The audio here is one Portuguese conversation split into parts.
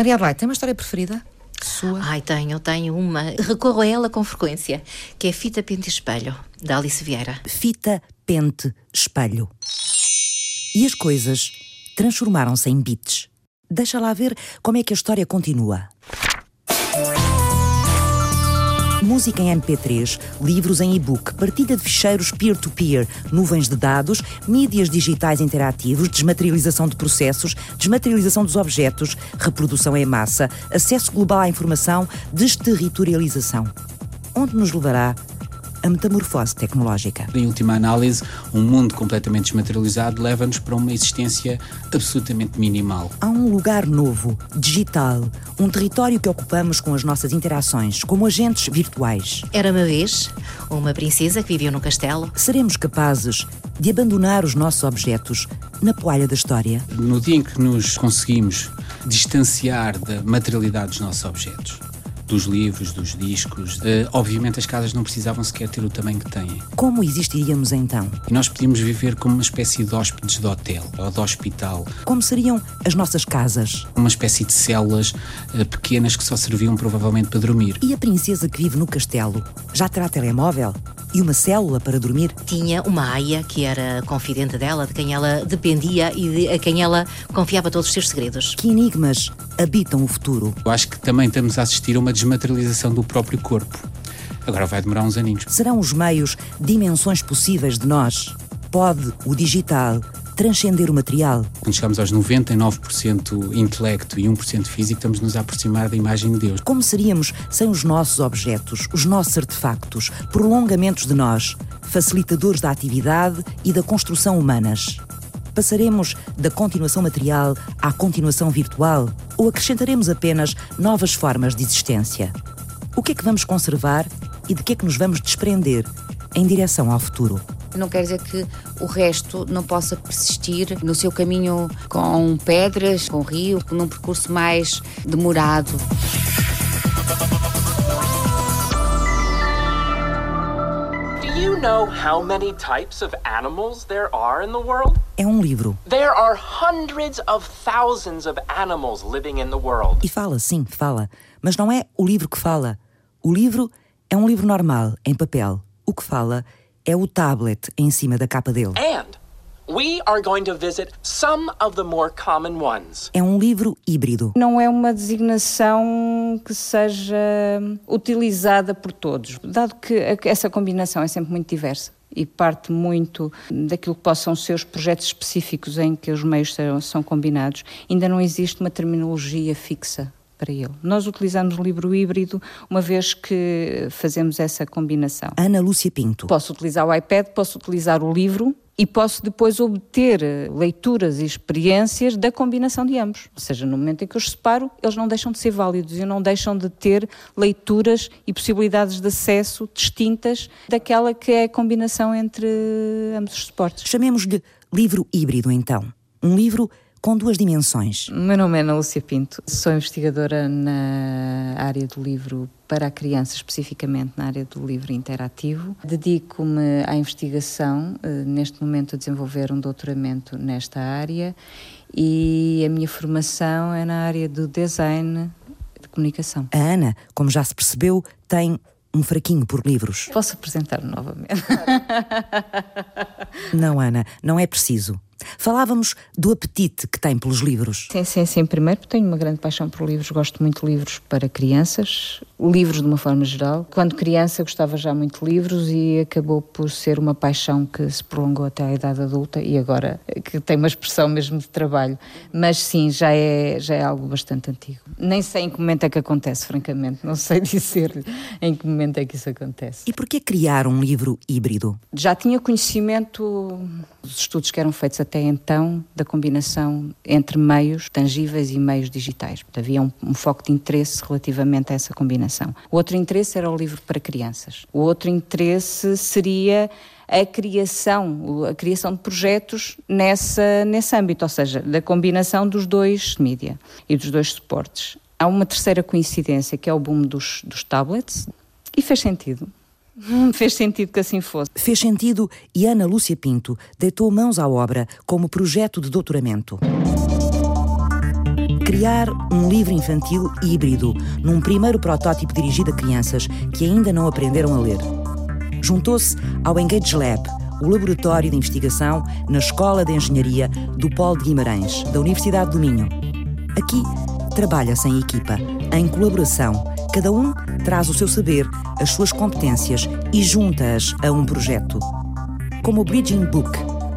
Maria Adelaide, tem uma história preferida? Sua? Ai, tenho, tenho uma. Recorro a ela com frequência, que é Fita Pente Espelho, da Alice Vieira. Fita, pente, espelho. E as coisas transformaram-se em bits. Deixa lá ver como é que a história continua. Música em MP3, livros em e-book, partilha de ficheiros peer-to-peer, nuvens de dados, mídias digitais interativos, desmaterialização de processos, desmaterialização dos objetos, reprodução em massa, acesso global à informação, desterritorialização. Onde nos levará a metamorfose tecnológica. Em última análise, um mundo completamente desmaterializado leva-nos para uma existência absolutamente minimal. Há um lugar novo, digital, um território que ocupamos com as nossas interações, como agentes virtuais. Era uma vez uma princesa que vivia no castelo. Seremos capazes de abandonar os nossos objetos na poalha da história? No dia em que nos conseguimos distanciar da materialidade dos nossos objetos, dos livros, dos discos. Uh, obviamente as casas não precisavam sequer ter o tamanho que têm. Como existiríamos então? E nós podíamos viver como uma espécie de hóspedes de hotel ou de hospital. Como seriam as nossas casas? Uma espécie de células uh, pequenas que só serviam provavelmente para dormir. E a princesa que vive no castelo? Já terá telemóvel? E uma célula para dormir? Tinha uma aia que era confidente dela, de quem ela dependia e de, a quem ela confiava todos os seus segredos. Que enigmas habitam o futuro? Eu acho que também estamos a assistir a uma desmaterialização do próprio corpo. Agora vai demorar uns aninhos. Serão os meios dimensões possíveis de nós? Pode o digital transcender o material? Quando chegamos aos 99% intelecto e 1% físico, estamos nos a aproximar da imagem de Deus. Como seríamos sem os nossos objetos, os nossos artefactos, prolongamentos de nós, facilitadores da atividade e da construção humanas? Passaremos da continuação material à continuação virtual ou acrescentaremos apenas novas formas de existência? O que é que vamos conservar e de que é que nos vamos desprender em direção ao futuro? Não quer dizer que o resto não possa persistir no seu caminho com pedras, com rio, num percurso mais demorado. you know how many types of animals there are in the world? É um livro. There are hundreds of thousands of animals living in the world. E fala, sim, fala. Mas não é o livro que fala. O livro é um livro normal, em papel. O que fala é o tablet em cima da capa dele. And we are going to visit some of the more common ones. É um livro híbrido. Não é uma designação que seja utilizada por todos, dado que essa combinação é sempre muito diversa e parte muito daquilo que possam ser os projetos específicos em que os meios são, são combinados. Ainda não existe uma terminologia fixa para ele. Nós utilizamos o livro híbrido uma vez que fazemos essa combinação. Ana Lúcia Pinto. Posso utilizar o iPad, posso utilizar o livro e posso depois obter leituras e experiências da combinação de ambos. Ou seja, no momento em que eu os separo, eles não deixam de ser válidos e não deixam de ter leituras e possibilidades de acesso distintas daquela que é a combinação entre ambos os suportes. Chamemos-lhe livro híbrido, então. Um livro com duas dimensões. O meu nome é Ana Lúcia Pinto, sou investigadora na área do livro para a criança, especificamente na área do livro interativo. Dedico-me à investigação, eh, neste momento a desenvolver um doutoramento nesta área e a minha formação é na área do design de comunicação. A Ana, como já se percebeu, tem um fraquinho por livros. Posso apresentar-me novamente? não, Ana, não é preciso. Falávamos do apetite que tem pelos livros. Sim, sim, sim. Primeiro, tenho uma grande paixão por livros. Gosto muito de livros para crianças, livros de uma forma geral. Quando criança, gostava já muito de livros e acabou por ser uma paixão que se prolongou até à idade adulta e agora que tem uma expressão mesmo de trabalho. Mas sim, já é, já é algo bastante antigo. Nem sei em que momento é que acontece, francamente. Não sei dizer em que momento é que isso acontece. E porquê criar um livro híbrido? Já tinha conhecimento dos estudos que eram feitos até então da combinação entre meios tangíveis e meios digitais. Havia um, um, foco de interesse relativamente a essa combinação. O outro interesse era o livro para crianças. O outro interesse seria a criação, a criação de projetos nessa, nesse âmbito, ou seja, da combinação dos dois mídia e dos dois suportes. Há uma terceira coincidência, que é o boom dos, dos tablets, e fez sentido. Fez sentido que assim fosse. Fez sentido e Ana Lúcia Pinto deitou mãos à obra como projeto de doutoramento. criar um livro infantil híbrido, num primeiro protótipo dirigido a crianças que ainda não aprenderam a ler. Juntou-se ao Engage Lab, o laboratório de investigação na Escola de Engenharia do Polo de Guimarães, da Universidade do Minho. Aqui trabalha-se em equipa, em colaboração. Cada um traz o seu saber, as suas competências e junta-as a um projeto. Como o Bridging Book,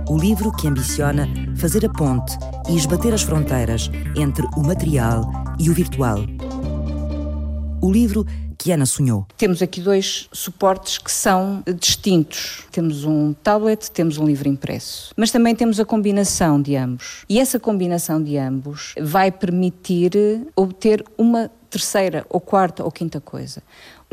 o livro que ambiciona fazer a ponte e esbater as fronteiras entre o material e o virtual. O livro que Ana sonhou. Temos aqui dois suportes que são distintos. Temos um tablet, temos um livro impresso. Mas também temos a combinação de ambos. E essa combinação de ambos vai permitir obter uma terceira ou quarta ou quinta coisa.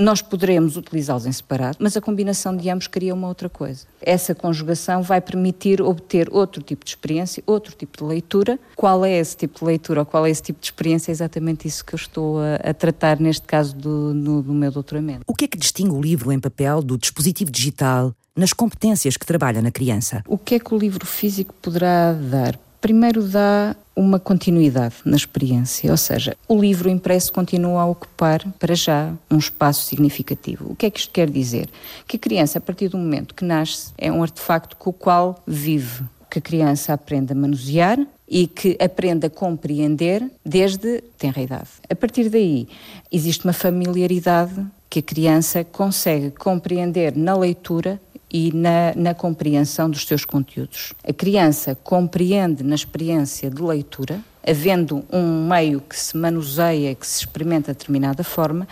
Nós poderemos utilizá-los em separado, mas a combinação de ambos cria uma outra coisa. Essa conjugação vai permitir obter outro tipo de experiência, outro tipo de leitura. Qual é esse tipo de leitura ou qual é esse tipo de experiência? É exatamente isso que eu estou a, a tratar neste caso do, no, do meu doutoramento. O que é que distingue o livro em papel do dispositivo digital nas competências que trabalha na criança? O que é que o livro físico poderá dar? Primeiro dá uma continuidade na experiência, ou seja, o livro impresso continua a ocupar, para já, um espaço significativo. O que é que isto quer dizer? Que a criança, a partir do momento que nasce, é um artefacto com o qual vive, que a criança aprende a manusear e que aprende a compreender desde tenra idade. A partir daí, existe uma familiaridade que a criança consegue compreender na leitura e na, na, compreensão dos seus conteúdos. A criança compreende na experiência de leitura, havendo um meio que se manuseia, que se experimenta de determinada forma,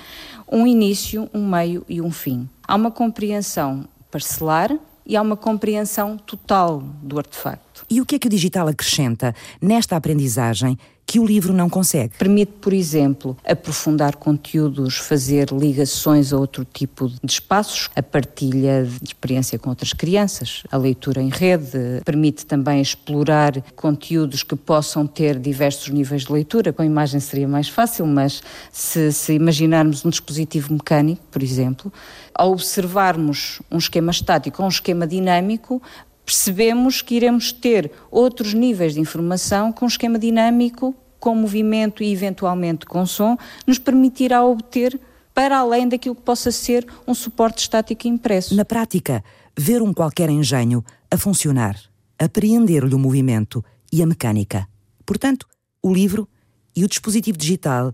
um início, um meio e um fim. Há uma compreensão parcelar e há uma compreensão total do artefacto. E o que é que o digital acrescenta nesta aprendizagem que o livro não consegue. Permite, por exemplo, aprofundar conteúdos, fazer ligações a outro tipo de espaços, a partilha de experiência com outras crianças, a leitura em rede, permite também explorar conteúdos que possam ter diversos níveis de leitura. Com a imagem seria mais fácil, mas se, se imaginarmos um dispositivo mecânico, por exemplo, ao observarmos um esquema estático ou um esquema dinâmico, percebemos que iremos ter outros níveis de informação com um esquema dinâmico, com movimento e eventualmente com som, nos permitirá obter para além daquilo que possa ser um suporte estático impresso. Na prática, ver um qualquer engenho a funcionar, apreender-lhe o movimento e a mecânica. Portanto, o livro e o dispositivo digital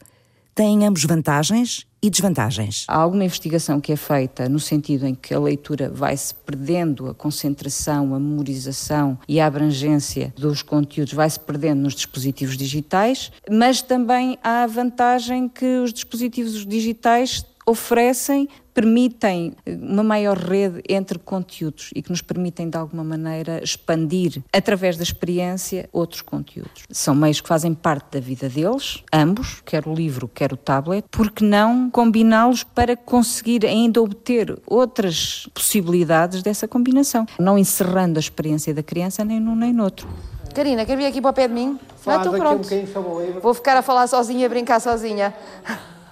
têm ambos vantagens e desvantagens. Há alguma investigação que é feita no sentido em que a leitura vai-se perdendo a concentração, a memorização e a abrangência dos conteúdos vai-se perdendo nos dispositivos digitais, mas também há a vantagem que os dispositivos digitais oferecem permitem uma maior rede entre conteúdos e que nos permitem, de alguma maneira, expandir, através da experiência, outros conteúdos. São meios que fazem parte da vida deles, ambos, quer o livro, quer o tablet, porque não combiná-los para conseguir ainda obter outras possibilidades dessa combinação, não encerrando a experiência da criança nem num nem no outro. Karina, quer vir aqui para o pé de mim? Não, estou pronto. Um Vou ficar a falar sozinha, a brincar sozinha.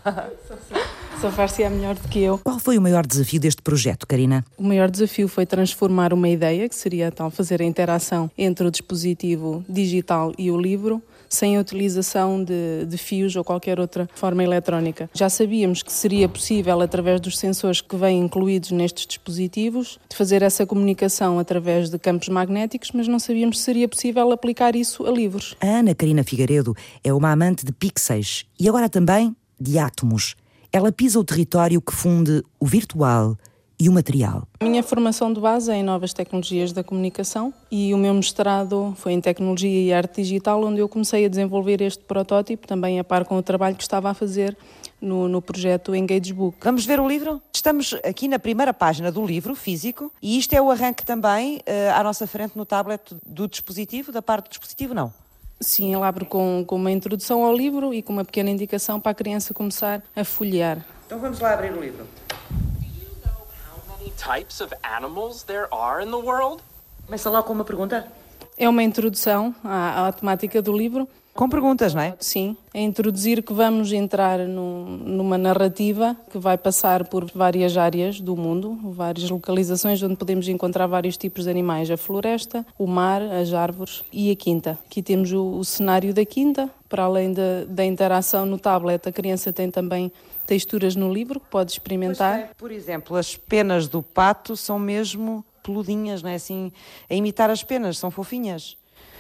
Safar-se é melhor do que eu. Qual foi o maior desafio deste projeto, Karina? O maior desafio foi transformar uma ideia, que seria tal fazer a interação entre o dispositivo digital e o livro, sem a utilização de, de, fios ou qualquer outra forma eletrónica. Já sabíamos que seria possível, através dos sensores que vêm incluídos nestes dispositivos, de fazer essa comunicação através de campos magnéticos, mas não sabíamos se seria possível aplicar isso a livros. A Ana Karina Figueiredo é uma amante de pixels e agora também de átomos. Ela pisa o território que funde o virtual e o material. A minha formação de base é em novas tecnologias da comunicação e o meu mestrado foi em tecnologia e arte digital, onde eu comecei a desenvolver este protótipo, também a par com o trabalho que estava a fazer no, no projeto Engage Book. Vamos ver o livro? Estamos aqui na primeira página do livro físico e isto é o arranque também uh, à nossa frente no tablet do dispositivo, da parte do dispositivo, não? Sim, ele abre com, com uma introdução ao livro e com uma pequena indicação para a criança começar a folhear. Então vamos lá abrir o livro. types of animals there are in the world? Começa lá com uma pergunta. É uma introdução à, à temática do livro com perguntas, não é? Sim, é introduzir que vamos entrar num, numa narrativa que vai passar por várias áreas do mundo, várias localizações onde podemos encontrar vários tipos de animais: a floresta, o mar, as árvores e a quinta. Aqui temos o, o cenário da quinta, Para além de, da interação no tablet, a criança tem também texturas no livro que pode experimentar. É, por exemplo, as penas do pato são mesmo peludinhas, não é assim? A imitar as penas, são fofinhas.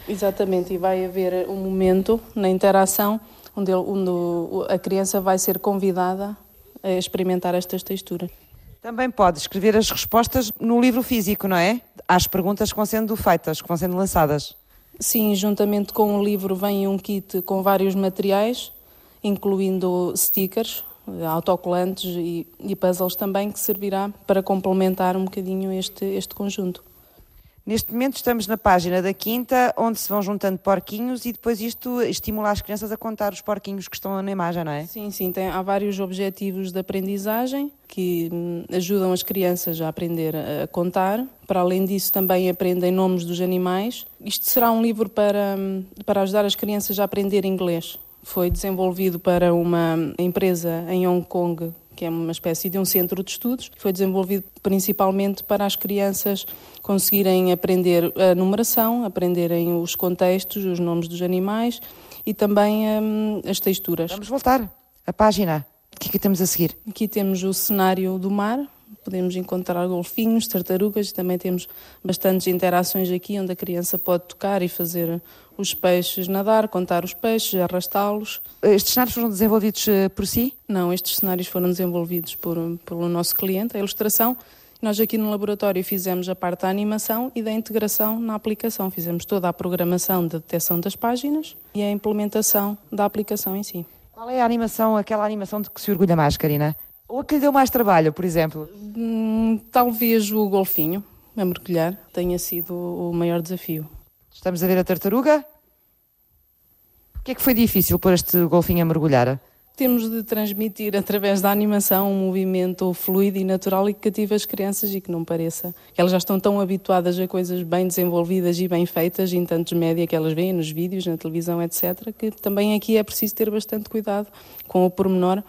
Exatamente, e vai haver um momento na interação onde, ele, onde a criança vai ser convidada a experimentar estas texturas. Também pode escrever as respostas no livro físico, não é? Às perguntas que vão sendo feitas, que vão sendo lançadas. Sim, juntamente com o livro vem um kit com vários materiais, incluindo stickers, autocolantes e, e puzzles também, que servirá para complementar um bocadinho este, este conjunto. Neste momento estamos na página da quinta, onde se vão juntando porquinhos e depois isto estimula as crianças a contar os porquinhos que estão na imagem, não é? Sim, sim. Tem, há vários objetivos de aprendizagem que hum, ajudam as crianças a aprender a contar. Para além disso, também aprendem nomes dos animais. Isto será um livro para, hum, para ajudar as crianças a aprender inglês. Foi desenvolvido para uma empresa em Hong Kong que é uma espécie de um centro de estudos, foi desenvolvido principalmente para as crianças conseguirem aprender a numeração, aprenderem os contextos, os nomes dos animais e também hum, as texturas. Vamos voltar à página. O que é que temos a seguir? Aqui temos o cenário do mar, podemos encontrar golfinhos, tartarugas, também temos bastantes interações aqui onde a criança pode tocar e fazer os peixes nadar, contar os peixes, arrastá-los. Estes cenários foram desenvolvidos eh, por si? Não, estes cenários foram desenvolvidos por, pelo nosso cliente, a ilustração. Nós aqui no laboratório fizemos a parte da animação e da integração na aplicação. Fizemos toda a programação de detecção das páginas e a implementação da aplicação em si. Qual é a animação, aquela animação de que se orgulha mais, Karina? A que lhe deu mais trabalho, por exemplo? Hum, talvez o golfinho, a mergulhar, tenha sido o maior desafio. Estamos a ver a tartaruga? O que é que foi difícil pôr este golfinho a mergulhar? Temos de transmitir através da animação um movimento fluido e natural e que cative as crianças e que não pareça. Elas já estão tão habituadas a coisas bem desenvolvidas e bem feitas em tantos média que elas veem, nos vídeos, na televisão, etc., que também aqui é preciso ter bastante cuidado com o pormenor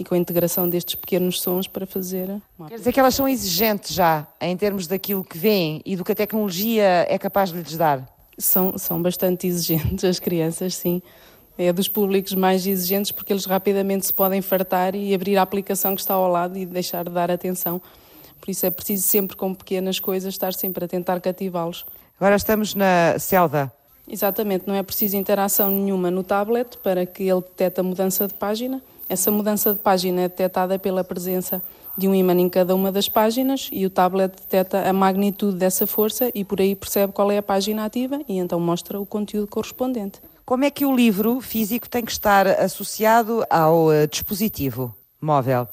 e com a integração destes pequenos sons para fazer. Quer dizer que elas são exigentes já em termos daquilo que veem e do que a tecnologia é capaz de lhes dar? São, são bastante exigentes as crianças, sim. É dos públicos mais exigentes porque eles rapidamente se podem fartar e abrir a aplicação que está ao lado e deixar de dar atenção. Por isso é preciso sempre com pequenas coisas estar sempre a tentar cativá-los. Agora estamos na Celda. Exatamente, não é preciso interação nenhuma no tablet para que ele detecte a mudança de página. Essa mudança de página é detectada pela presença de um ímã em cada uma das páginas e o tablet detecta a magnitude dessa força e por aí percebe qual é a página ativa e então mostra o conteúdo correspondente. Como é que o livro físico tem que estar associado ao uh, dispositivo móvel?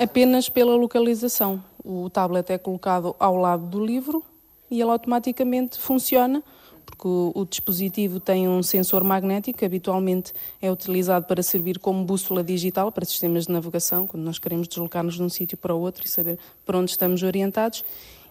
Apenas pela localização. O tablet é colocado ao lado do livro e ele automaticamente funciona porque o, o, dispositivo tem um sensor magnético que habitualmente é utilizado para servir como bússola digital para sistemas de navegação, quando nós queremos deslocar-nos de um sítio para outro e saber para onde estamos orientados.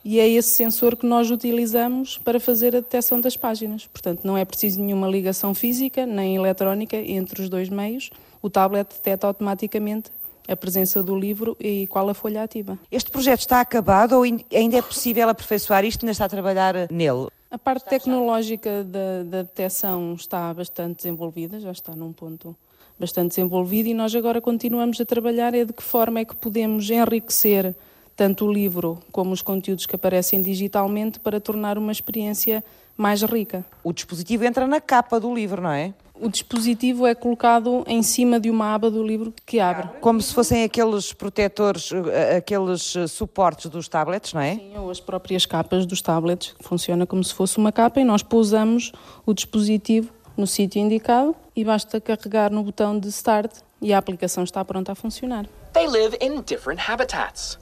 E é esse sensor que nós utilizamos para fazer a detecção das páginas. Portanto, não é preciso nenhuma ligação física nem eletrónica entre os dois meios. O tablet detecta automaticamente a presença do livro e qual a folha ativa. Este projeto está acabado ou ainda é possível aperfeiçoar isto? Ainda está a trabalhar nele? A parte tecnológica da, da detecção está bastante desenvolvida, já está num ponto bastante desenvolvido e nós agora continuamos a trabalhar é de que forma é que podemos enriquecer tanto o livro como os conteúdos que aparecem digitalmente para tornar uma experiência mais rica. O dispositivo entra na capa do livro, não é? O dispositivo é colocado em cima de uma aba do livro que abre. Como se fossem aqueles protetores, eh, aqueles eh, suportes dos tablets, não é? Sim, ou as próprias capas dos tablets, que funciona como se fosse uma capa e nós pousamos o dispositivo no sítio indicado e basta carregar no botão de Start e a aplicação está pronta a funcionar. They live in different habitats.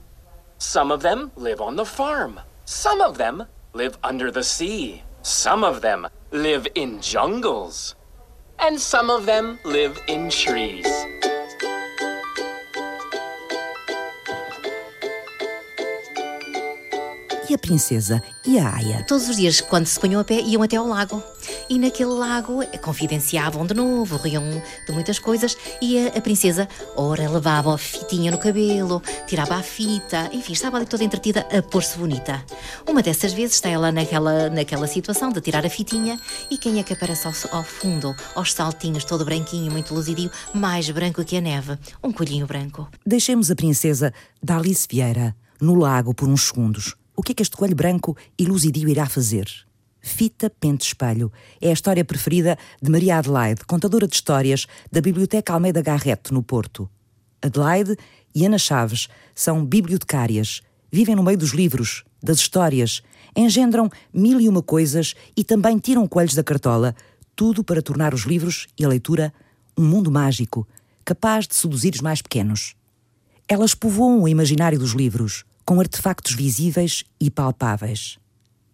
Some of them live on the farm. Some of them live under the sea. Some of them live in jungles. And some of them live in trees. E a princesa e a Aya? Todos os dias, quando se punham a pé, iam até ao lago. E naquele lago confidenciavam de novo, riam de muitas coisas e a, a princesa, ora, levava a fitinha no cabelo, tirava a fita, enfim, estava ali toda entretida a pôr-se bonita. Uma dessas vezes está ela naquela, naquela situação de tirar a fitinha e quem é que aparece ao, ao fundo, aos saltinhos, todo branquinho, muito luzidio, mais branco que a neve? Um colhinho branco. Deixemos a princesa da Alice Vieira no lago por uns segundos. O que é que este coelho branco e luzidio irá fazer? Fita Pente Espelho é a história preferida de Maria Adelaide, contadora de histórias da Biblioteca Almeida Garrett, no Porto. Adelaide e Ana Chaves são bibliotecárias, vivem no meio dos livros, das histórias, engendram mil e uma coisas e também tiram coelhos da cartola, tudo para tornar os livros e a leitura um mundo mágico, capaz de seduzir os mais pequenos. Elas povoam o imaginário dos livros com artefactos visíveis e palpáveis.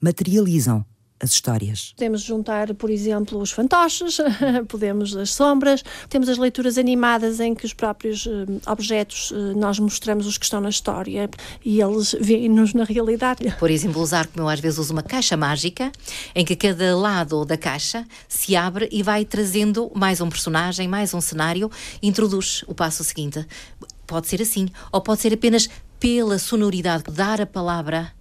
Materializam as histórias. Podemos juntar, por exemplo, os fantoches, podemos as sombras, temos as leituras animadas em que os próprios uh, objetos uh, nós mostramos os que estão na história e eles veem-nos na realidade. Por exemplo, usar, como eu às vezes uso, uma caixa mágica em que cada lado da caixa se abre e vai trazendo mais um personagem, mais um cenário, introduz o passo seguinte. Pode ser assim, ou pode ser apenas pela sonoridade, dar a palavra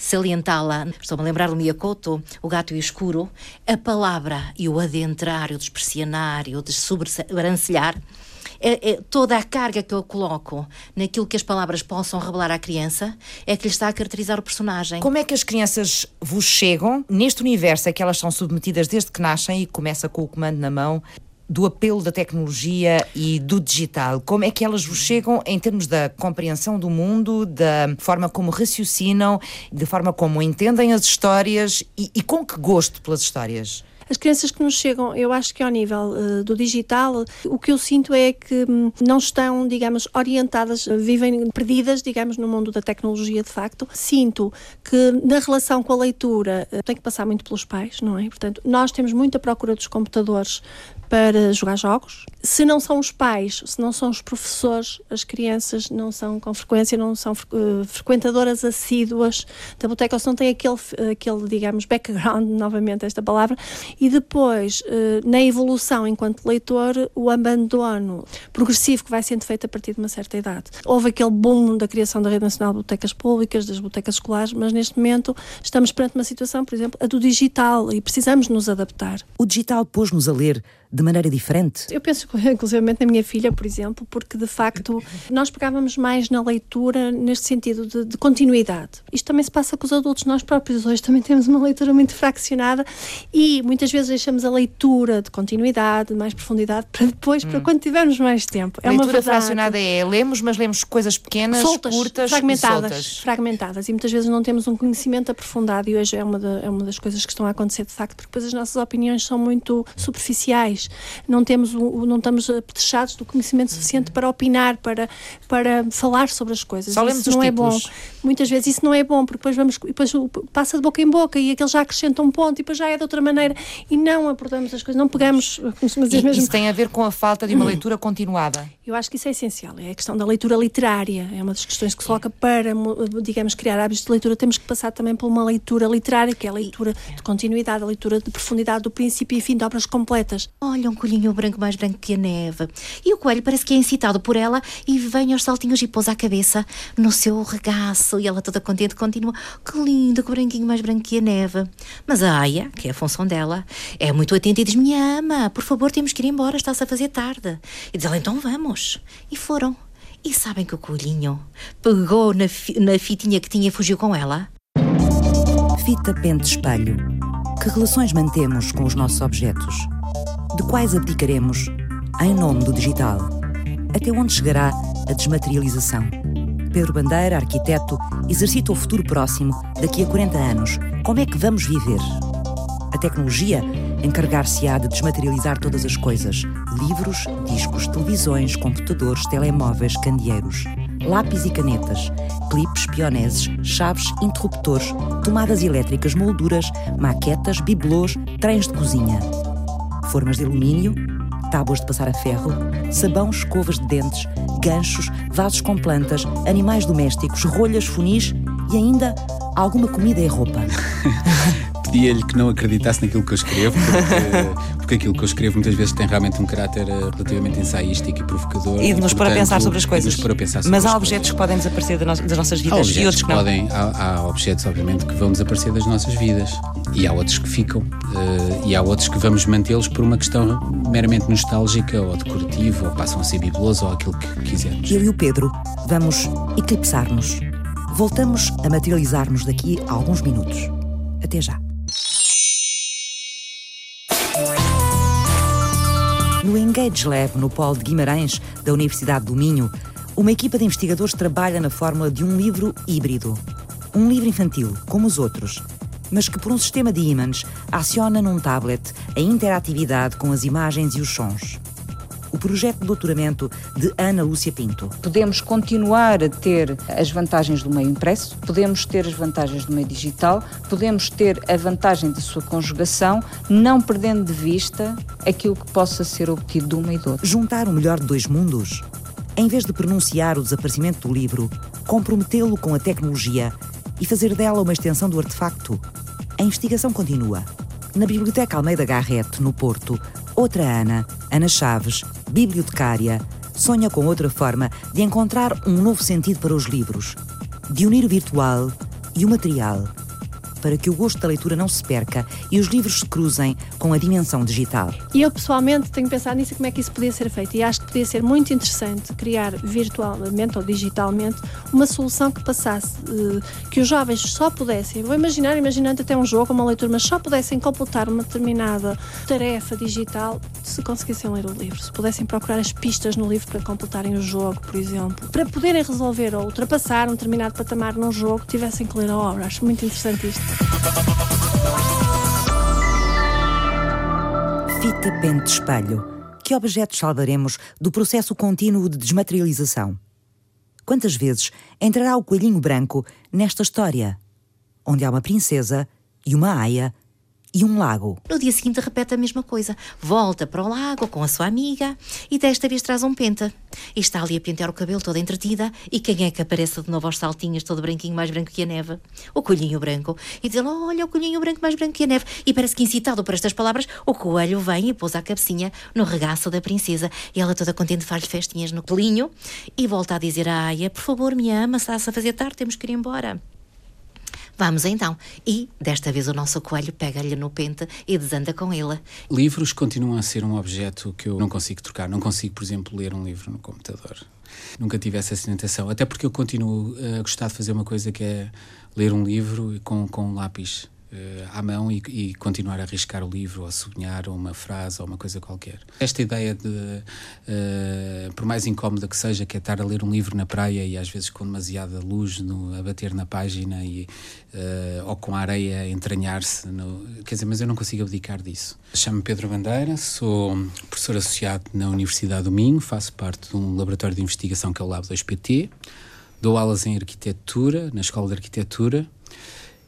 salientá-la. Estou-me a lembrar do Miyakoto, O Gato e o Escuro. A palavra e o adentrar, o despreciar, o sobrancelhar, é, é, toda a carga que eu coloco naquilo que as palavras possam revelar à criança é que lhe está a caracterizar o personagem. Como é que as crianças vos chegam neste universo a que elas são submetidas desde que nascem e começa com o comando na mão? Do apelo da tecnologia e do digital? Como é que elas vos chegam em termos da compreensão do mundo, da forma como raciocinam, da forma como entendem as histórias e, e com que gosto pelas histórias? As crianças que nos chegam, eu acho que ao nível uh, do digital, o que eu sinto é que um, não estão, digamos, orientadas, vivem perdidas, digamos, no mundo da tecnologia de facto. Sinto que na relação com a leitura uh, tem que passar muito pelos pais, não é? Portanto, nós temos muita procura dos computadores para jogar jogos. Se não são os pais, se não são os professores, as crianças não são com frequência, não são uh, frequentadoras assíduas da biblioteca, ou se não têm aquele, aquele, digamos, background, novamente esta palavra, e depois, uh, na evolução enquanto leitor, o abandono progressivo que vai sendo feito a partir de uma certa idade. Houve aquele boom da criação da Rede Nacional de Bibliotecas Públicas, das bibliotecas escolares, mas neste momento estamos perante uma situação, por exemplo, a do digital, e precisamos nos adaptar. O digital pôs-nos a ler de maneira diferente? Eu penso, inclusive, na minha filha, por exemplo, porque de facto nós pegávamos mais na leitura neste sentido de, de, continuidade. Isto também se passa com os adultos, nós próprios hoje também temos uma leitura muito fraccionada e muitas vezes deixamos a leitura de continuidade, de mais profundidade, para depois, hum. para quando tivermos mais tempo. É leitura fracionada é lemos, mas lemos coisas pequenas, soltas, curtas, fragmentadas, soltas. fragmentadas e muitas vezes não temos um conhecimento aprofundado e hoje é uma, é uma das coisas que estão a acontecer de facto, porque depois as nossas opiniões são muito superficiais não temos não estamos apetrechados do conhecimento suficiente para opinar, para, para falar sobre as coisas. Só isso não é bom. Muitas vezes isso não é bom, porque depois vamos depois passa de boca em boca e aquele já acrescenta um ponto e depois já é de outra maneira e não abordamos as coisas, não pegamos. E, mesmo... Isso tem a ver com a falta de uma leitura continuada. Eu acho que isso é essencial, é a questão da leitura literária, é uma das questões que se coloca para, digamos, criar hábitos de leitura, temos que passar também por uma leitura literária, que é a leitura de continuidade, a leitura de profundidade do princípio e fim de obras completas. Olha, um colhinho branco mais branco que a neve. E o coelho parece que é incitado por ela e vem aos saltinhos e pousa a cabeça no seu regaço. E ela toda contente continua: Que lindo, que branquinho mais branco que a neve. Mas a Aya, que é a função dela, é muito atenta e diz: Me ama, por favor, temos que ir embora, está-se a fazer tarde. E diz ela: Então vamos. E foram. E sabem que o coelhinho pegou na, fi na fitinha que tinha e fugiu com ela? Fita pente espelho. Que relações mantemos com os nossos objetos? de quais abdicaremos em nome do digital? Até onde chegará a desmaterialização? Pedro Bandeira, arquiteto, exercita o futuro próximo daqui a 40 anos. Como é que vamos viver? A tecnologia encarregar-se-á de desmaterializar todas as coisas: livros, discos, televisões, computadores, telemóveis, candeeiros, lápis e canetas, clipes, pioneses, chaves, interruptores, tomadas elétricas, molduras, maquetas, bibelôs, trens de cozinha. Formas de alumínio, tábuas de passar a ferro, sabão, escovas de dentes, ganchos, vasos com plantas, animais domésticos, rolhas, funis e ainda alguma comida e roupa. pedia-lhe que não acreditasse naquilo que eu escrevo, porque, porque, aquilo que eu escrevo muitas vezes tem realmente um caráter eh, relativamente ensaístico e provocador. E de nos pôr a pensar sobre as coisas. Pensar sobre Mas há objetos coisas. que podem desaparecer das nossas vidas e outros que não. Podem, há, há, objetos, obviamente, que vão desaparecer das nossas vidas. E há outros que ficam. Uh, e há outros que vamos mantê-los por uma questão meramente nostálgica ou decorativa, ou passam a ser bibeloso ou aquilo que quisermos. Eu e o Pedro vamos eclipsar-nos. Voltamos a materializar-nos daqui a alguns minutos. Até já. Engage Lab, no Polo de Guimarães, da Universidade do Minho, uma equipa de investigadores trabalha na fórmula de um livro híbrido. Um livro infantil, como os outros, mas que por um sistema de ímãs aciona num tablet a interatividade com as imagens e os sons o projeto de doutoramento de Ana Lúcia Pinto. Podemos continuar a ter as vantagens do meio impresso, podemos ter as vantagens do meio digital, podemos ter a vantagem da sua conjugação, não perdendo de vista aquilo que possa ser obtido de uma e do outro. Juntar o melhor de dois mundos? Em vez de pronunciar o desaparecimento do livro, comprometê-lo com a tecnologia e fazer dela uma extensão do artefacto? A investigação continua. Na Biblioteca Almeida Garrett, no Porto, outra Ana, Ana Chaves, bibliotecária, sonha com outra forma de encontrar um novo sentido para os livros, de unir o virtual e o material para que o gosto da leitura não se perca e os livros se cruzem com a dimensão digital. E eu pessoalmente tenho pensado nisso como é que isso podia ser feito e acho que podia ser muito interessante criar virtualmente ou digitalmente uma solução que passasse, eh, que os jovens só pudessem, vou imaginar, imaginando até um jogo, uma leitura, mas só pudessem completar uma determinada tarefa digital se conseguissem ler o livro, se pudessem procurar as pistas no livro para completarem o jogo, por exemplo, para poderem resolver ou ultrapassar um determinado patamar num jogo, tivessem que ler a obra. Acho muito interessante isto. Fita pente espelho. Que objetos salvaremos do processo contínuo de desmaterialização? Quantas vezes entrará o coelhinho branco nesta história, onde há uma princesa e uma aia e um lago. No dia seguinte repete a mesma coisa. Volta para o lago com a sua amiga e desta vez traz um penta. E está ali a pentear o cabelo toda entretida. E quem é que aparece de novo aos saltinhos, todo branquinho, mais branco que a neve? O colhinho branco. E diz olha, o colhinho branco mais branco que a neve. E parece que incitado por estas palavras, o coelho vem e pousa a cabecinha no regaço da princesa. E ela toda contente faz festinhas no colinho e volta a dizer à Aia, por favor, me ama, está-se a fazer tarde, temos que ir embora. Vamos então. E desta vez o nosso coelho pega-lhe no pente e desanda com ele. Livros continuam a ser um objeto que eu não consigo trocar. Não consigo, por exemplo, ler um livro no computador. Nunca tive essa tentação. Até porque eu continuo a gostar de fazer uma coisa que é ler um livro com, com um lápis à mão e, e, continuar a arriscar o livro, ou a sublinhar uma frase ou uma coisa qualquer. Esta ideia de, uh, por mais incómoda que seja, que é estar a ler um livro na praia e às vezes com demasiada luz no, a bater na página e, uh, ou com a areia a entranhar-se, quer dizer, mas eu não consigo abdicar disso. Chamo-me Pedro Bandeira, sou professor associado na Universidade do Minho, faço parte de um laboratório de investigação que é o Lab 2PT, dou aulas em arquitetura, na Escola de Arquitetura,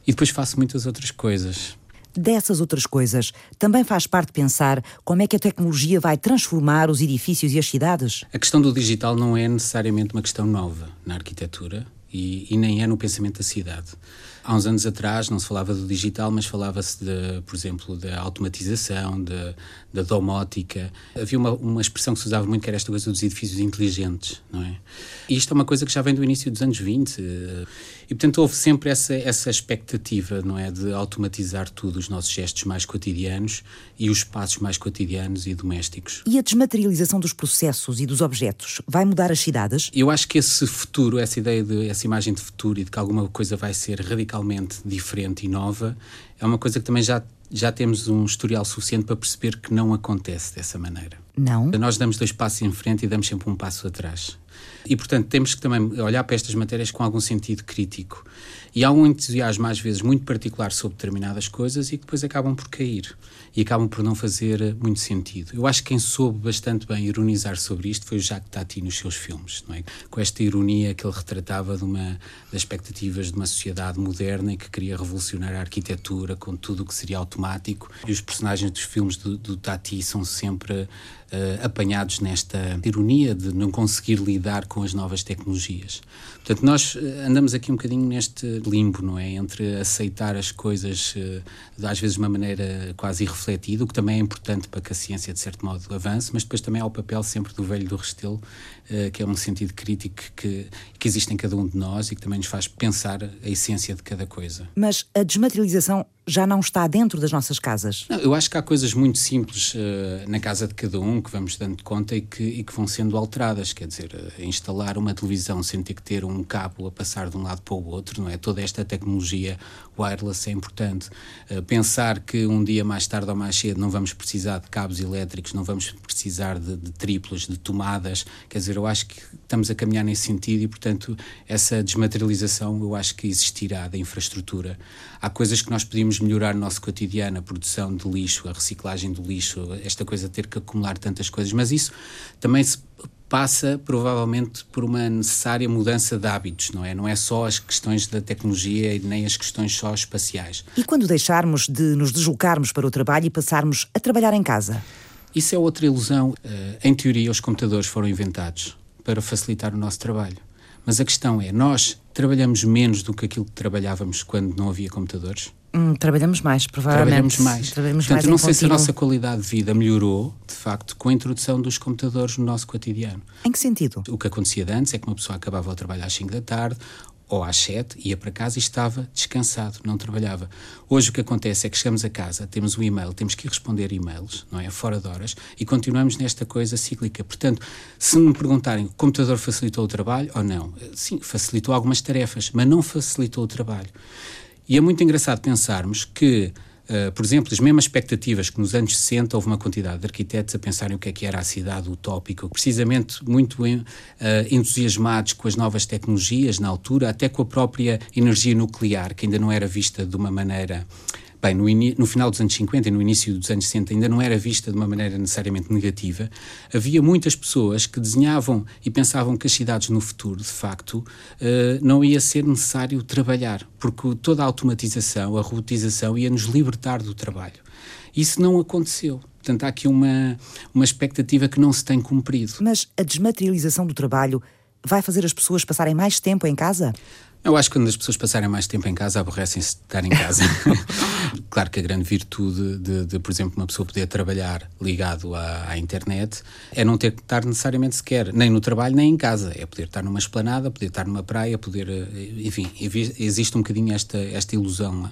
e depois faço muitas outras coisas. Dessas outras coisas, também faz parte pensar como é que a tecnologia vai transformar os edifícios e as cidades? A questão do digital não é necessariamente uma questão nova na arquitetura e, e nem é no pensamento da cidade. Há uns anos atrás não se falava do digital, mas falava-se, de, por exemplo, da automatização, de, da domótica. Havia uma, uma expressão que se usava muito que era esta coisa dos edifícios inteligentes, não é? E isto é uma coisa que já vem do início dos anos 20. E, portanto, houve sempre essa, essa expectativa, não é? De automatizar tudo, os nossos gestos mais cotidianos e os espaços mais cotidianos e domésticos. E a desmaterialização dos processos e dos objetos vai mudar as cidades? Eu acho que esse futuro, essa ideia de, essa imagem de futuro e de que alguma coisa vai ser radicalmente diferente e nova, é uma coisa que também já já temos um historial suficiente para perceber que não acontece dessa maneira. Não. Nós damos dois passos em frente e damos sempre um passo atrás. E, portanto, temos que também olhar para estas matérias com algum sentido crítico. E há um entusiasmo, às vezes, muito particular sobre determinadas coisas e que depois acabam por cair e acabam por não fazer eh, muito sentido. Eu acho que quem soube bastante bem ironizar sobre isto foi o Jacques Tati nos seus filmes, não é? com esta ironia que ele retratava de uma, das expectativas de uma sociedade moderna e que queria revolucionar a arquitetura com tudo o que seria automático. E os personagens dos filmes do, do Tati são sempre uh, apanhados nesta ironia de não conseguir lidar com as novas tecnologias. Portanto, nós eh, andamos aqui um bocadinho neste limbo, não é? Entre aceitar as coisas, eh, às vezes de uma maneira quase irrefletida, o que também é importante para que a ciência, de certo modo, avance, mas depois também há o papel sempre do velho do Restelo, que é um sentido crítico que, que existe em cada um de nós e que também nos faz pensar a essência de cada coisa. Mas a desmaterialização já não está dentro das nossas casas? Não, eu acho que há coisas muito simples uh, na casa de cada um que vamos dando conta e que, e que vão sendo alteradas. Quer dizer, uh, instalar uma televisão sem ter que ter um cabo a passar de um lado para o outro, não é? Toda esta tecnologia wireless é importante. Uh, pensar que um dia mais tarde ou mais cedo não vamos precisar de cabos elétricos, não vamos precisar de, de triplos, de tomadas. Quer dizer, eu acho que estamos a caminhar nesse sentido e, portanto, essa desmaterialização eu acho que existirá da infraestrutura. Há coisas que nós podemos melhorar no nosso cotidiano, a produção de lixo, a reciclagem do lixo, esta coisa de ter que acumular tantas coisas, mas isso também se passa provavelmente por uma necessária mudança de hábitos, não é? Não é só as questões da tecnologia e nem as questões só espaciais. E quando deixarmos de nos deslocarmos para o trabalho e passarmos a trabalhar em casa? Isso é outra ilusão. Eh, em teoria, os computadores foram inventados para facilitar o nosso trabalho. Mas a questão é, nós trabalhamos menos do que aquilo que trabalhávamos quando não havia computadores? Hum, trabalhamos mais, provavelmente. Trabalhamos mais. Trabalhamos Portanto, mais não sei contínuo. se a nossa qualidade de vida melhorou, de facto, com a introdução dos computadores no nosso cotidiano. Em que sentido? O que acontecia antes é que uma pessoa acabava o trabalho às 5 da tarde, ou às 7, ia para casa e estava descansado, não trabalhava. Hoje o que acontece é que chegamos a casa, temos um e-mail, temos que responder e-mails, não é? Fora de horas, e continuamos nesta coisa cíclica. Portanto, se me perguntarem, o computador facilitou o trabalho ou não? Sim, facilitou algumas tarefas, mas não facilitou o trabalho. E é muito engraçado pensarmos que Uh, por exemplo, as mesmas expectativas que nos anos 60 houve uma quantidade de arquitetos a pensarem o que é que era a cidade utópica, precisamente muito uh, entusiasmados com as novas tecnologias na altura, até com a própria energia nuclear, que ainda não era vista de uma maneira bem, no, no, final dos anos 50 e no início dos anos 60 ainda não era vista de uma maneira necessariamente negativa, havia muitas pessoas que desenhavam e pensavam que as cidades no futuro, de facto, uh, não ia ser necessário trabalhar, porque toda a automatização, a robotização ia nos libertar do trabalho. Isso não aconteceu. Portanto, há aqui uma, uma expectativa que não se tem cumprido. Mas a desmaterialização do trabalho vai fazer as pessoas passarem mais tempo em casa? Eu acho que quando as pessoas passarem mais tempo em casa, aborrecem-se de estar em casa. claro que a grande virtude de, de, por exemplo, uma pessoa poder trabalhar ligado à, à, internet é não ter que estar necessariamente sequer nem no trabalho nem em casa. É poder estar numa esplanada, poder estar numa praia, poder. Eh, enfim, existe um bocadinho esta, esta ilusão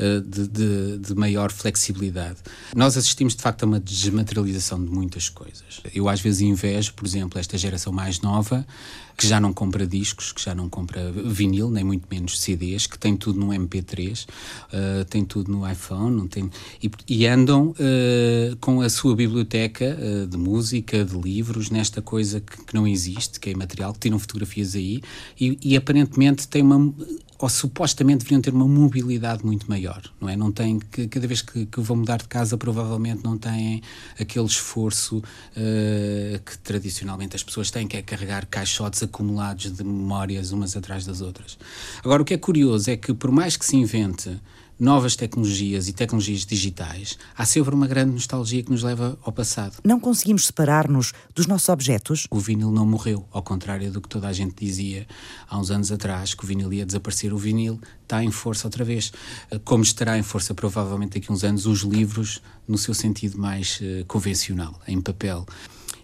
eh, de, de, de, maior flexibilidade. Nós assistimos de facto a uma desmaterialização de muitas coisas. Eu às vezes invejo, por exemplo, esta geração mais nova que já não compra discos, que já não compra vinil, nem muito menos CDs, que tem tudo no MP3, uh, eh, tem tudo no iPhone, não tem, e, e andam uh, com a sua biblioteca uh, de música, de livros, nesta coisa que, que, não existe, que é imaterial, que tiram fotografias aí, e, e aparentemente tem uma ou supostamente deveriam ter uma mobilidade muito maior, não é? Não tem que cada vez que, que vão mudar de casa provavelmente não têm aquele esforço uh, que tradicionalmente as pessoas têm, que é carregar caixotes acumulados de memórias umas atrás das outras. Agora o que é curioso é que por mais que se invente novas tecnologias e tecnologias digitais, há sempre uma grande nostalgia que nos leva ao passado. Não conseguimos separar-nos dos nossos objetos? O vinil não morreu, ao contrário do que toda a gente dizia há uns anos atrás, que o vinil ia desaparecer. O vinil está em força outra vez. Como estará em força, provavelmente, daqui a uns anos, os livros, no seu sentido mais uh, convencional, em papel.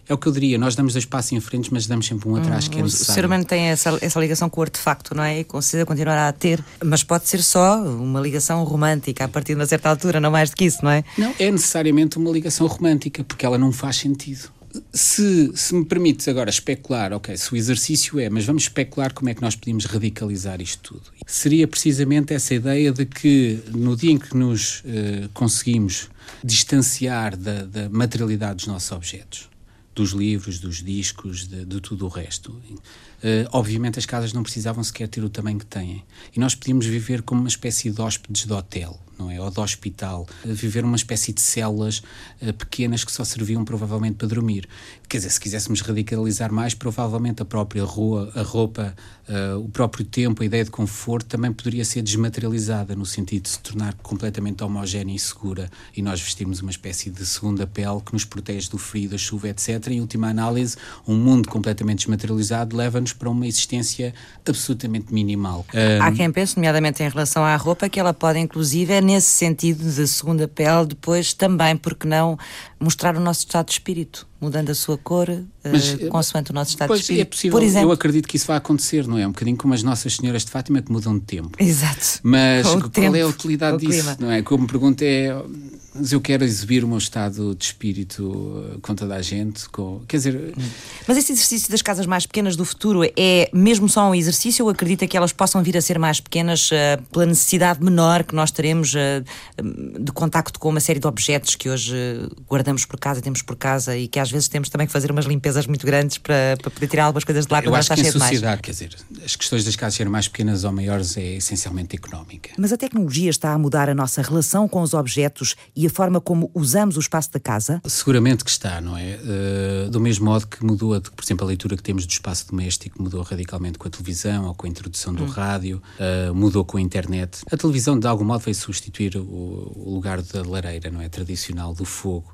É o que eu diria, nós damos dois passos em frente, mas damos sempre um atrás hum, que é necessário. O ser humano tem essa, essa ligação com o artefacto, não é? E considera continuar a ter, mas pode ser só uma ligação romântica a partir de uma certa altura, não mais do que isso, não é? Não, é necessariamente uma ligação romântica, porque ela não faz sentido. Se, se me permites agora especular, ok, se o exercício é, mas vamos especular como é que nós podíamos radicalizar isto tudo. Seria precisamente essa ideia de que no dia em que nos uh, conseguimos distanciar da, da materialidade dos nossos objetos, dos livros, dos discos, de, de tudo o resto. Uh, obviamente as casas não precisavam sequer ter o tamanho que têm. E nós podíamos viver como uma espécie de hóspedes de hotel, não é? Ou de hospital, viver uma espécie de células uh, pequenas que só serviam provavelmente para dormir. Quer dizer, se quiséssemos radicalizar mais, provavelmente a própria rua, a roupa, uh, o próprio tempo, a ideia de conforto também poderia ser desmaterializada, no sentido de se tornar completamente homogénea e segura e nós vestirmos uma espécie de segunda pele que nos protege do frio, da chuva, etc. Em última análise, um mundo completamente desmaterializado leva-nos para uma existência absolutamente minimal. Há quem pense, nomeadamente em relação à roupa, que ela pode, inclusive, nesse sentido de segunda pele, depois também, porque não, mostrar o nosso estado de espírito, mudando a sua cor, Mas, uh, consoante o nosso estado de espírito. É possível, Por exemplo, eu acredito que isso vai acontecer, não é? Um bocadinho como as Nossas Senhoras de Fátima que mudam de tempo. Exato. Mas qual tempo, é a utilidade disso, clima. não é? Como me pergunta é mas eu quero exibir o meu estado de espírito com toda a gente, com, quer dizer... Mas esse exercício das casas mais pequenas do futuro é mesmo só um exercício ou acredita que elas possam vir a ser mais pequenas uh, pela necessidade menor que nós teremos uh, de contacto com uma série de objetos que hoje guardamos por casa, temos por casa e que às vezes temos também que fazer umas limpezas muito grandes para, para poder tirar algumas coisas de lá eu acho está de mais. sociedade, quer dizer, as questões das casas serem mais pequenas ou maiores é essencialmente económica. Mas a tecnologia está a mudar a nossa relação com os objetos e a forma como usamos o espaço da casa? Seguramente que está, não é? Uh, do mesmo modo que mudou, a, por exemplo, a leitura que temos do espaço doméstico mudou radicalmente com a televisão ou com a introdução do hum. rádio, uh, mudou com a internet. A televisão, de algum modo, veio substituir o, o lugar da lareira, não é? Tradicional, do fogo.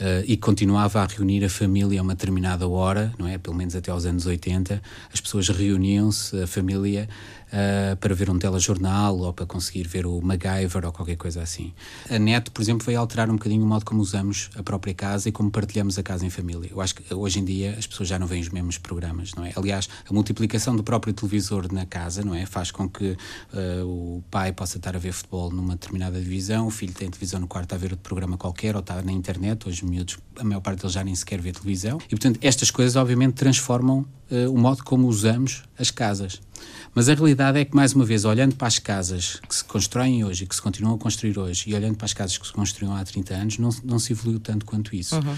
Uh, e continuava a reunir a família a uma determinada hora, não é? Pelo menos até aos anos 80. As pessoas reuniam-se, a família, uh, para ver um telejornal ou para conseguir ver o MacGyver ou qualquer coisa assim. A net, por exemplo, veio alterar um bocadinho o modo como usamos a própria casa e como partilhamos a casa em família. Eu acho que hoje em dia as pessoas já não veem os mesmos programas, não é? Aliás, a multiplicação do próprio televisor na casa, não é? Faz com que uh, o pai possa estar a ver futebol numa determinada divisão, o filho tem televisão no quarto a ver outro programa qualquer ou está na internet. Hoje, miúdos, a maior parte deles já nem sequer vê televisão. E, portanto, estas coisas, obviamente, transformam uh, o modo como usamos as casas. Mas a realidade é que, mais uma vez, olhando para as casas que se constroem hoje e que se continuam a construir hoje, e olhando para as casas que se construíram há 30 anos, não, não se evoluiu tanto quanto isso. Uhum.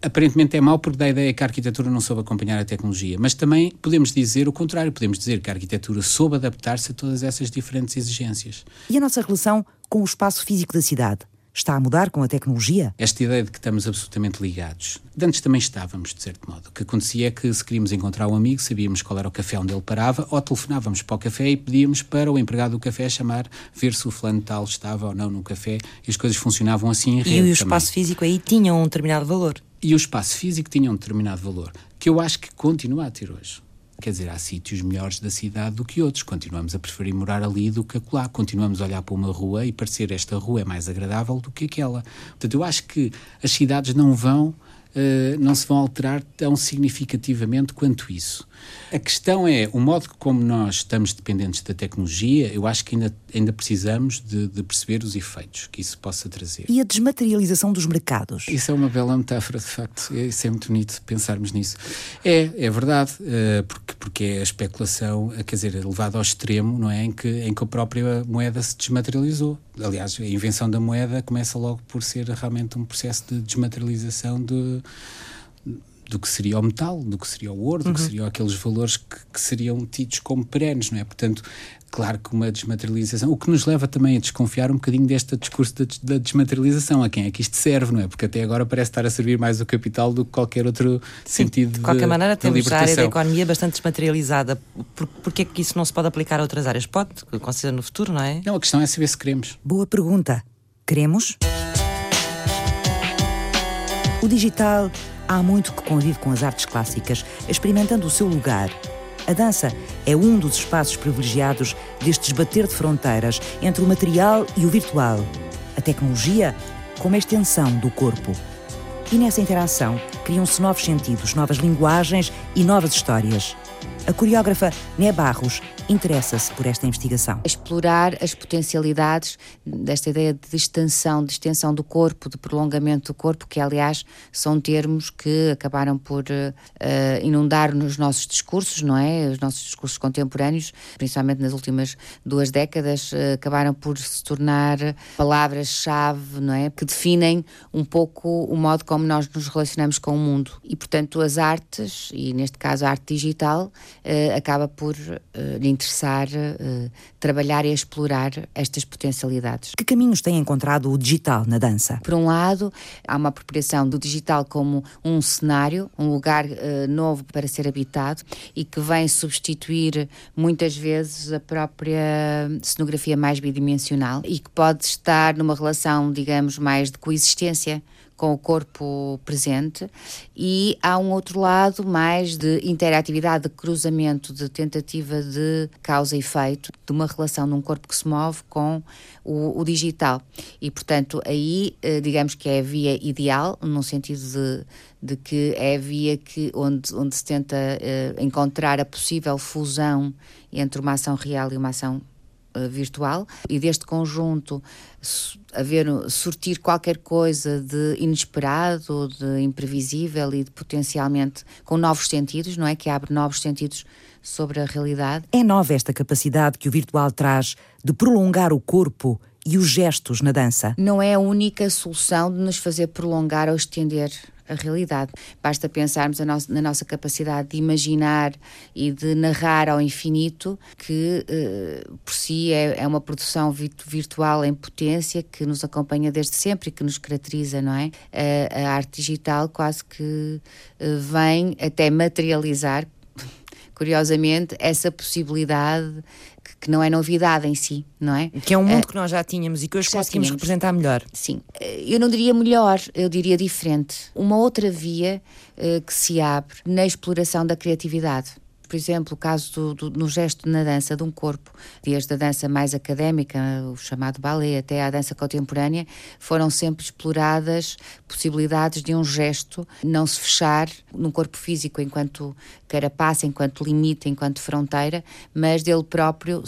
Aparentemente é mau porque dá a ideia que a arquitetura não soube acompanhar a tecnologia, mas também podemos dizer o contrário, podemos dizer que a arquitetura soube adaptar-se a todas essas diferentes exigências. E a nossa relação com o espaço físico da cidade? Está a mudar com a tecnologia? Esta ideia de que estamos absolutamente ligados. De antes também estávamos, de certo modo. O que acontecia é que se queríamos encontrar um amigo, sabíamos qual era o café onde ele parava, ou telefonávamos para o café e pedíamos para o empregado do café chamar, ver se o fulano tal estava ou não no café, e as coisas funcionavam assim em rede. E o espaço também. físico aí tinha um determinado valor. E o espaço físico tinha um determinado valor, que eu acho que continua a ter hoje. Quer dizer, há sítios melhores da cidade do que outros. Continuamos a preferir morar ali do que acolá. Continuamos a olhar para uma rua e parecer esta rua é mais agradável do que aquela. Portanto, eu acho que as cidades não vão Uh, não se vão alterar tão significativamente quanto isso. A questão é o modo como nós estamos dependentes da tecnologia, eu acho que ainda, ainda precisamos de, de, perceber os efeitos que isso possa trazer. E a desmaterialização dos mercados? Isso é uma bela metáfora, de facto. Isso é muito bonito pensarmos nisso. É, é verdade, uh, porque, porque é a especulação, quer dizer, levada ao extremo, não é? Em que, em que a própria moeda se desmaterializou. Aliás, a invenção da moeda começa logo por ser realmente um processo de desmaterialização de do que seria o metal, do que seria o ouro, do que uhum. seriam aqueles valores que, que, seriam tidos como perenes, não é? Portanto, claro que uma desmaterialização, o que nos leva também a desconfiar um bocadinho deste discurso da, da, desmaterialização, a quem é que isto serve, não é? Porque até agora parece estar a servir mais o capital do que qualquer outro Sim, sentido de De qualquer maneira, temos a área da economia bastante desmaterializada. Por, porquê é que isso não se pode aplicar a outras áreas? Pode, com certeza no futuro, não é? Não, a questão é saber se queremos. Boa pergunta. Queremos? O digital há muito que convive com as artes clássicas, experimentando o seu lugar. A dança é um dos espaços privilegiados deste esbater de fronteiras entre o material e o virtual. A tecnologia como a extensão do corpo. E nessa interação criam-se novos sentidos, novas linguagens e novas histórias. A coreógrafa Né Barros interessa-se por esta investigação. Explorar as potencialidades desta ideia de extensão, de extensão do corpo, de prolongamento do corpo, que aliás são termos que acabaram por uh, inundar nos nossos discursos, não é? Os nossos discursos contemporâneos, principalmente nas últimas duas décadas, uh, acabaram por se tornar palavras-chave, não é? Que definem um pouco o modo como nós nos relacionamos com o mundo. E, portanto, as artes, e neste caso a arte digital, uh, acaba por uh, lhe interessar uh, trabalhar e explorar estas potencialidades. Que caminhos tem encontrado o digital na dança? Por um lado, há uma apropriação do digital como um cenário, um lugar novo para ser habitado e que vem substituir muitas vezes a própria cenografia mais bidimensional e que pode estar numa relação, digamos, mais de coexistência com o corpo presente, e há um outro lado mais de interatividade, de cruzamento, de tentativa de causa e efeito, de uma relação de um corpo que se move com o, o digital. E, portanto, aí, eh, digamos que é a via ideal, no sentido de, de que é a via que, onde, onde se tenta uh, encontrar a possível fusão entre uma ação real e uma ação virtual, e deste conjunto haver, sortir qualquer coisa de inesperado, de imprevisível e de potencialmente com novos sentidos, não é? Que abre novos sentidos sobre a realidade. É nova esta capacidade que o virtual traz de prolongar o corpo e os gestos na dança. Não é a única solução de nos fazer prolongar ou estender a realidade. Basta pensarmos na nossa capacidade de imaginar e de narrar ao infinito, que uh, por si é, é, uma produção virtual em potência que nos acompanha desde sempre e que nos caracteriza, não é? a arte digital quase que uh, vem até materializar, curiosamente, essa possibilidade que não é novidade em si, não é? Que é um mundo uh, que nós já tínhamos e que hoje conseguimos tínhamos. representar melhor. Sim. Eu não diria melhor, eu diria diferente. Uma outra via uh, que se abre na exploração da criatividade por exemplo, o caso do, do, no gesto na dança de um corpo, desde a dança mais académica, o chamado ballet, até à dança contemporânea, foram sempre exploradas possibilidades de um gesto não se fechar num corpo físico enquanto carapaça, enquanto limite, enquanto fronteira, mas dele próprio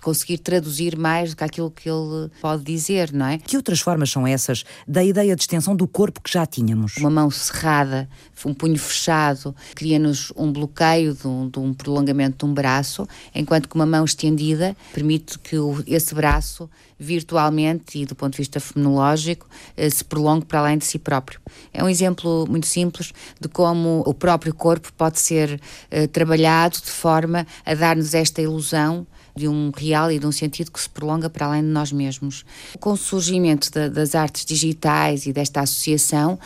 conseguir traduzir mais do que aquilo que ele pode dizer, não é? Que outras formas são essas da ideia de extensão do corpo que já tínhamos? Uma mão cerrada, um punho fechado, cria-nos um bloqueio de um, de um prolongamento de um braço, enquanto que uma mão estendida permite que esse braço virtualmente e do ponto de vista fenomenológico eh, se prolongue para além de si próprio. É um exemplo muito simples de como o próprio corpo pode ser eh, trabalhado de forma a dar-nos esta ilusão de um real e de um sentido que se prolonga para além de nós mesmos. Com o surgimento da, das artes digitais e desta associação,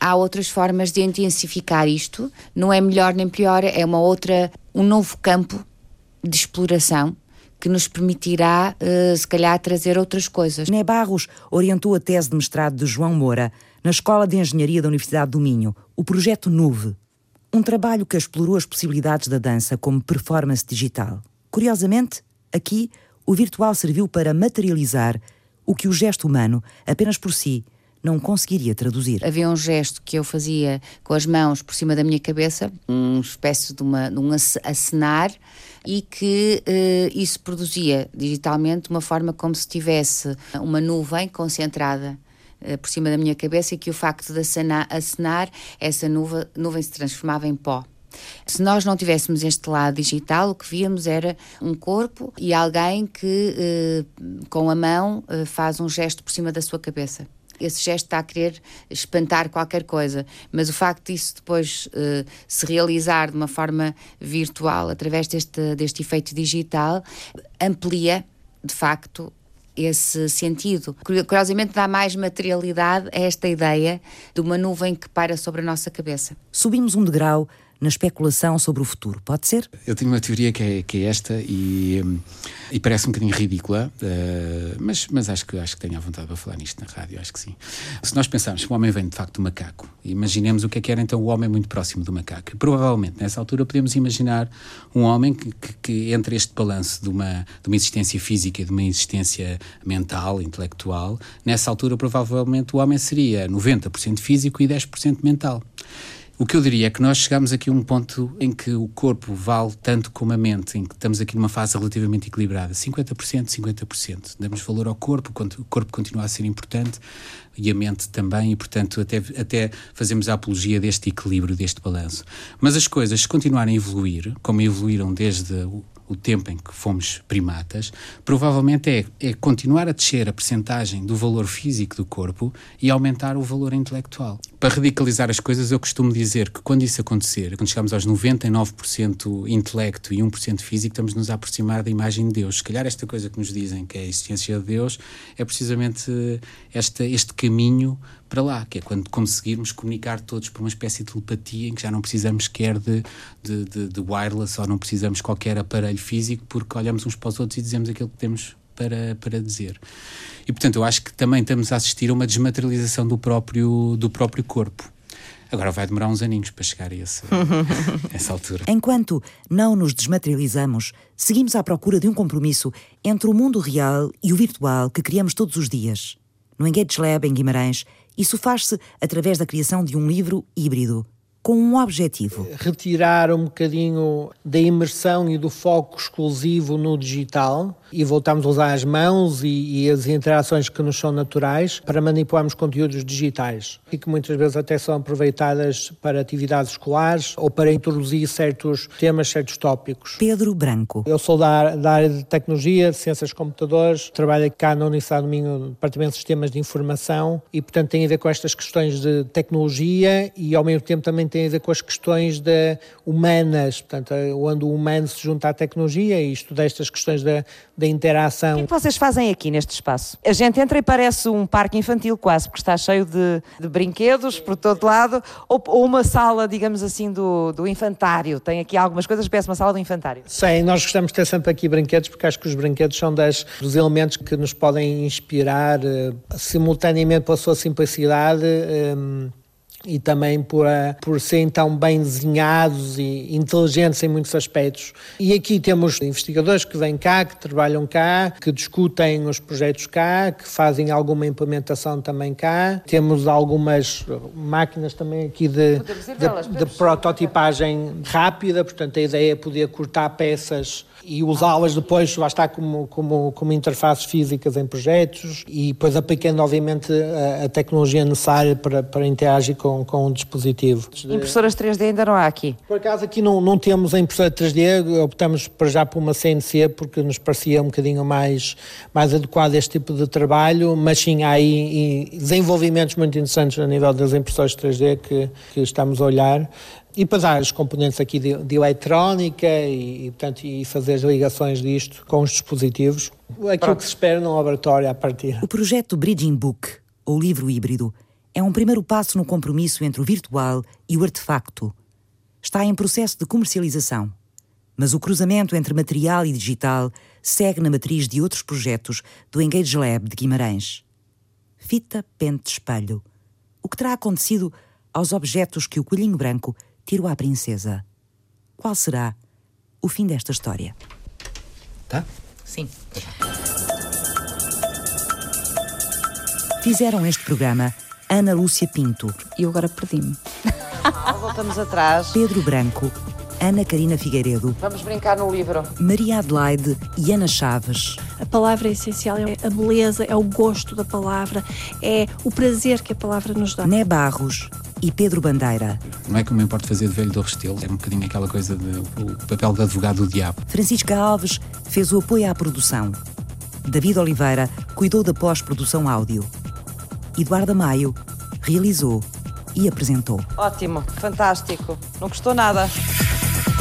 há outras formas de intensificar isto. Não é melhor nem pior, é uma outra, um novo campo de exploração que nos permitirá, uh, se calhar, trazer outras coisas. Né Barros orientou a tese de mestrado de João Moura na Escola de Engenharia da Universidade do Minho, o projeto NUVE, um trabalho que explorou as possibilidades da dança como performance digital. Curiosamente, aqui, o virtual serviu para materializar o que o gesto humano, apenas por si, não conseguiria traduzir. Havia um gesto que eu fazia com as mãos por cima da minha cabeça, uma espécie de, uma, de um acenar, e que uh, isso produzia digitalmente uma forma como se tivesse uma nuvem concentrada uh, por cima da minha cabeça e que o facto de acenar, acenar essa nuvem, nuvem se transformava em pó. Se nós não tivéssemos este lado digital, o que víamos era um corpo e alguém que, eh, com a mão, faz um gesto por cima da sua cabeça esse gesto está a querer espantar qualquer coisa, mas o facto disso depois uh, se realizar de uma forma virtual, através deste, deste efeito digital, amplia, de facto, esse sentido. Curiosamente, dá mais materialidade a esta ideia de uma nuvem que paira sobre a nossa cabeça. Subimos um degrau na especulação sobre o futuro. Pode ser? Eu tenho uma teoria que é, que é esta e, hum, e parece um bocadinho ridícula, uh, mas, mas acho, que, acho que tenho a vontade para falar nisto na rádio, acho que sim. Se nós pensarmos que o homem vem de facto do macaco, imaginemos o que é que era então o homem muito próximo do macaco. Provavelmente nessa altura podemos imaginar um homem que, que, que entre este balanço de uma, de uma existência física e de uma existência mental, intelectual, nessa altura provavelmente o homem seria 90% físico e 10% mental. O que eu diria é que nós chegamos aqui a um ponto em que o corpo vale tanto como a mente, em que estamos aqui numa fase relativamente equilibrada, 50%, 50%. Damos valor ao corpo, o corpo continua a ser importante e a mente também, e portanto até, até fazemos a apologia deste equilíbrio, deste balanço. Mas as coisas, se continuarem a evoluir, como evoluíram desde o, tempo em que fomos primatas, provavelmente é, é continuar a descer a percentagem do valor físico do corpo e aumentar o valor intelectual. para radicalizar as coisas, eu costumo dizer que quando isso acontecer, quando chegamos aos 99% intelecto e 1% físico, estamos nos a aproximar da imagem de Deus. Se calhar esta coisa que nos dizem que é a existência de Deus é precisamente este caminho para lá, que é quando conseguirmos comunicar todos por uma espécie de telepatia em que já não precisamos sequer de, de, de, de wireless ou não precisamos qualquer aparelho físico porque olhamos uns para os outros e dizemos aquilo que temos para, para dizer. E, portanto, eu acho que também estamos a assistir a uma desmaterialização do próprio, do próprio corpo. Agora vai demorar uns aninhos para chegar a esse, essa altura. Enquanto não nos desmaterializamos, seguimos à procura de um compromisso entre o mundo real e o virtual que criamos todos os dias. No Engage Lab, em Guimarães, isso faz-se através da criação de um livro híbrido com um objetivo. Retirar um bocadinho da imersão e do foco exclusivo no digital e voltamos a usar as mãos e, e, as interações que nos são naturais para manipularmos conteúdos digitais e que muitas vezes até são aproveitadas para atividades escolares ou para introduzir certos temas, certos tópicos. Pedro Branco. Eu sou da, da área de tecnologia, de ciências de computadores, trabalho cá na Universidade do Minho, no Departamento de Sistemas de Informação e, portanto, tem a ver com estas questões de tecnologia e, ao mesmo tempo, também tem a ver com as questões de humanas, portanto, onde o humano se junta à tecnologia e estuda estas questões da, da interação. O que, é que vocês fazem aqui neste espaço? A gente entra e parece um parque infantil quase, porque está cheio de, de brinquedos por todo lado, ou, ou, uma sala, digamos assim, do, do infantário. Tem aqui algumas coisas, parece uma sala do infantário. Sim, nós gostamos de ter sempre aqui brinquedos, porque acho que os brinquedos são das, dos elementos que nos podem inspirar uh, simultaneamente pela sua simplicidade. Um, e também por, eh, por serem tão bem desenhados e inteligentes em muitos aspectos. E aqui temos investigadores que vêm cá, que trabalham cá, que discutem os projetos cá, que fazem alguma implementação também cá. Temos algumas máquinas também aqui de, de, de prototipagem rápida, portanto a ideia é poder cortar peças e usá-las depois, lá está, como, como, como interfaces físicas em projetos e depois aplicando, obviamente, a, a tecnologia necessária para, para interagir com, com um dispositivo. Impressoras 3D ainda não há aqui? Por acaso aqui não, não temos a impressora 3D, optamos para já por uma CNC porque nos parecia um bocadinho mais, mais adequado a este tipo de trabalho, mas sim há aí desenvolvimentos muito interessantes a nível das impressoras 3D que, que estamos a olhar. E depois há os componentes aqui de, de eletrónica e, e, portanto, e fazer as ligações disto com os dispositivos. Aquilo que se espera no laboratório a partir. O projeto Bridging Book, ou livro híbrido, é um primeiro passo no compromisso entre o virtual e o artefacto. Está em processo de comercialização. Mas o cruzamento entre material e digital segue na matriz de outros projetos do Engage Lab de Guimarães. Fita, pente, espelho. O que terá acontecido aos objetos que o Coelhinho Branco tirou à princesa. Qual será o fim desta história? Tá? Sim. Fizeram este programa Ana Lúcia Pinto. E eu agora perdi-me. Voltamos atrás. Pedro Branco, Ana Karina Figueiredo. Vamos brincar no livro. Maria Adelaide e Ana Chaves. A palavra é essencial, é a beleza, é o gosto da palavra, é o prazer que a palavra nos dá. Né Barros e Pedro Bandeira. Não é que eu me importo fazer de velho do Restelo, é um bocadinho aquela coisa de o papel de advogado do diabo. Francisca Alves fez o apoio à produção. David Oliveira cuidou da pós-produção áudio. Eduardo Maio realizou e apresentou. Ótimo, fantástico. Não custou nada.